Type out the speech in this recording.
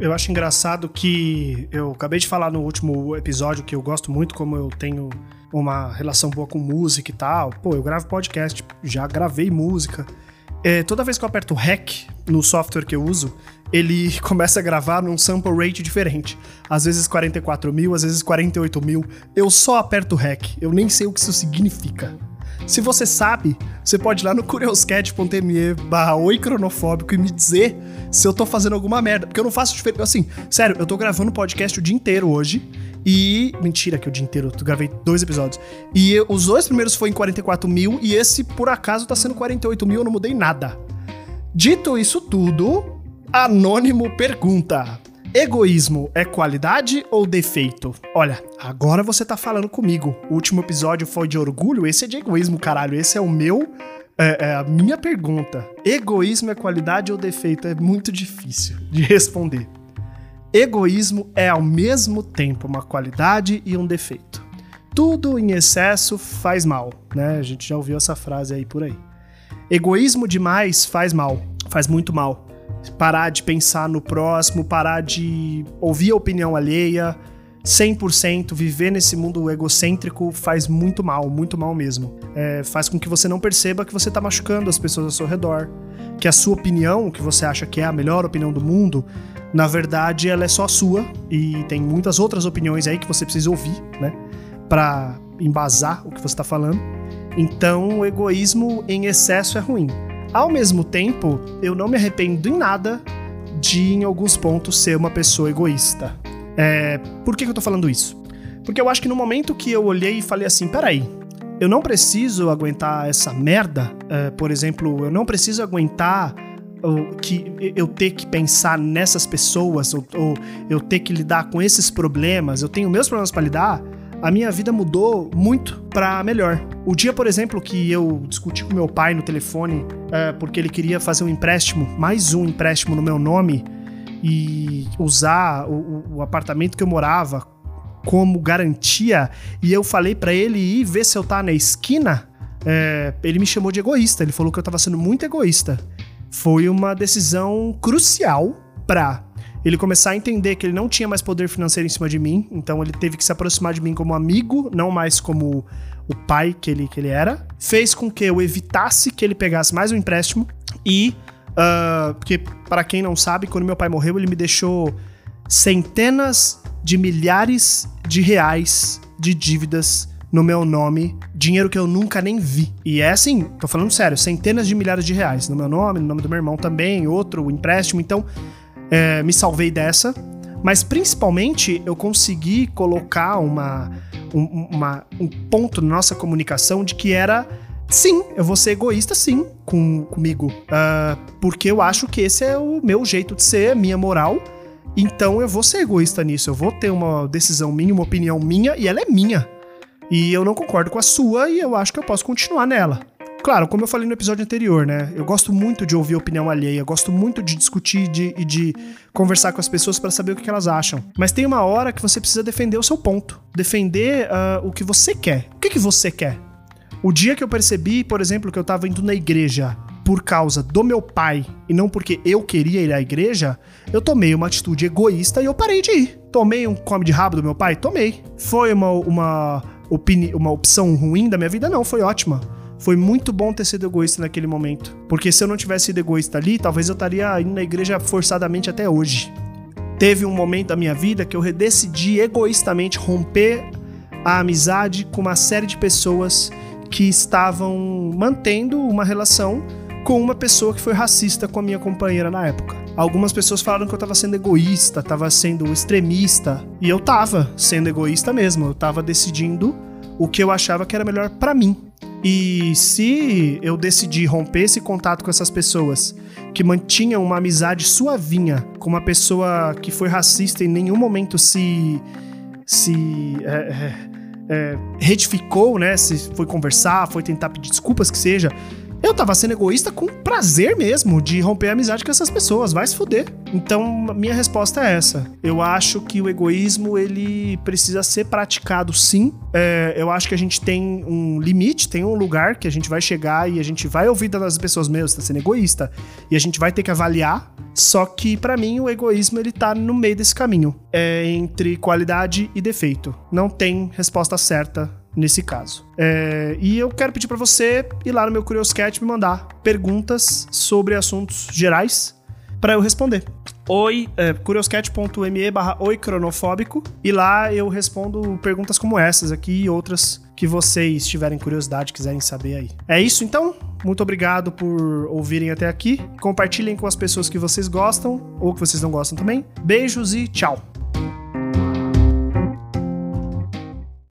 Eu acho engraçado que eu acabei de falar no último episódio que eu gosto muito como eu tenho uma relação boa com música e tal. Pô, eu gravo podcast, já gravei música. É, toda vez que eu aperto REC no software que eu uso, ele começa a gravar num sample rate diferente. Às vezes 44 mil, às vezes 48 mil. Eu só aperto REC, eu nem sei o que isso significa. Se você sabe, você pode ir lá no curioscat.me barra oi cronofóbico e me dizer se eu tô fazendo alguma merda. Porque eu não faço diferença. Assim, sério, eu tô gravando podcast o dia inteiro hoje. E. Mentira que o dia inteiro, eu gravei dois episódios. E os dois primeiros foi em 44 mil, e esse, por acaso, tá sendo 48 mil, eu não mudei nada. Dito isso tudo, Anônimo pergunta: Egoísmo é qualidade ou defeito? Olha, agora você tá falando comigo. O último episódio foi de orgulho, esse é de egoísmo, caralho. Esse é o meu. É, é a minha pergunta. Egoísmo é qualidade ou defeito? É muito difícil de responder. Egoísmo é ao mesmo tempo uma qualidade e um defeito. Tudo em excesso faz mal, né? A gente já ouviu essa frase aí por aí. Egoísmo demais faz mal, faz muito mal parar de pensar no próximo, parar de ouvir a opinião alheia, 100%, viver nesse mundo egocêntrico faz muito mal, muito mal mesmo. É, faz com que você não perceba que você está machucando as pessoas ao seu redor, que a sua opinião, que você acha que é a melhor opinião do mundo, na verdade ela é só sua e tem muitas outras opiniões aí que você precisa ouvir, né, para embasar o que você está falando. Então, o egoísmo em excesso é ruim. Ao mesmo tempo, eu não me arrependo em nada de, em alguns pontos, ser uma pessoa egoísta. É, por que, que eu tô falando isso? Porque eu acho que no momento que eu olhei e falei assim: peraí, eu não preciso aguentar essa merda. É, por exemplo, eu não preciso aguentar que eu ter que pensar nessas pessoas ou, ou, eu ter que lidar com esses problemas. Eu tenho meus problemas para lidar a minha vida mudou muito para melhor. O dia, por exemplo, que eu discuti com meu pai no telefone é, porque ele queria fazer um empréstimo, mais um empréstimo no meu nome e usar o, o apartamento que eu morava como garantia, e eu falei para ele ir ver se eu tá na esquina, é, ele me chamou de egoísta. Ele falou que eu tava sendo muito egoísta. Foi uma decisão crucial para ele começar a entender que ele não tinha mais poder financeiro em cima de mim, então ele teve que se aproximar de mim como amigo, não mais como o pai que ele, que ele era. Fez com que eu evitasse que ele pegasse mais um empréstimo e. Uh, porque, para quem não sabe, quando meu pai morreu, ele me deixou centenas de milhares de reais de dívidas no meu nome, dinheiro que eu nunca nem vi. E é assim, tô falando sério, centenas de milhares de reais no meu nome, no nome do meu irmão também, outro empréstimo. Então, é, me salvei dessa, mas principalmente eu consegui colocar uma, um, uma, um ponto na nossa comunicação de que era sim, eu vou ser egoísta sim com, comigo, uh, porque eu acho que esse é o meu jeito de ser, minha moral. Então eu vou ser egoísta nisso, eu vou ter uma decisão minha, uma opinião minha e ela é minha. E eu não concordo com a sua e eu acho que eu posso continuar nela. Claro, como eu falei no episódio anterior, né? Eu gosto muito de ouvir opinião alheia, gosto muito de discutir e de, de, conversar com as pessoas para saber o que elas acham. Mas tem uma hora que você precisa defender o seu ponto, defender uh, o que você quer. O que, que você quer? O dia que eu percebi, por exemplo, que eu tava indo na igreja por causa do meu pai e não porque eu queria ir à igreja, eu tomei uma atitude egoísta e eu parei de ir. Tomei um come de rabo do meu pai? Tomei. Foi uma, uma, uma opção ruim da minha vida? Não, foi ótima foi muito bom ter sido egoísta naquele momento. Porque se eu não tivesse sido egoísta ali, talvez eu estaria indo na igreja forçadamente até hoje. Teve um momento da minha vida que eu decidi egoístamente romper a amizade com uma série de pessoas que estavam mantendo uma relação com uma pessoa que foi racista com a minha companheira na época. Algumas pessoas falaram que eu tava sendo egoísta, tava sendo extremista, e eu tava sendo egoísta mesmo, eu tava decidindo o que eu achava que era melhor para mim. E se eu decidir romper esse contato com essas pessoas que mantinham uma amizade suavinha com uma pessoa que foi racista e em nenhum momento se se é, é, é, retificou, né? Se foi conversar, foi tentar pedir desculpas que seja, eu tava sendo egoísta com prazer mesmo de romper a amizade com essas pessoas. Vai se fuder. Então, minha resposta é essa. Eu acho que o egoísmo, ele precisa ser praticado sim. É, eu acho que a gente tem um limite, tem um lugar que a gente vai chegar e a gente vai ouvir das pessoas mesmo, tá sendo egoísta. E a gente vai ter que avaliar. Só que, para mim, o egoísmo, ele tá no meio desse caminho. É entre qualidade e defeito. Não tem resposta certa nesse caso. É, e eu quero pedir para você ir lá no meu Curioscat me mandar perguntas sobre assuntos gerais para eu responder. Oi, é, curioscat.me barra oi cronofóbico e lá eu respondo perguntas como essas aqui e outras que vocês tiverem curiosidade, quiserem saber aí. É isso então? Muito obrigado por ouvirem até aqui. Compartilhem com as pessoas que vocês gostam ou que vocês não gostam também. Beijos e tchau!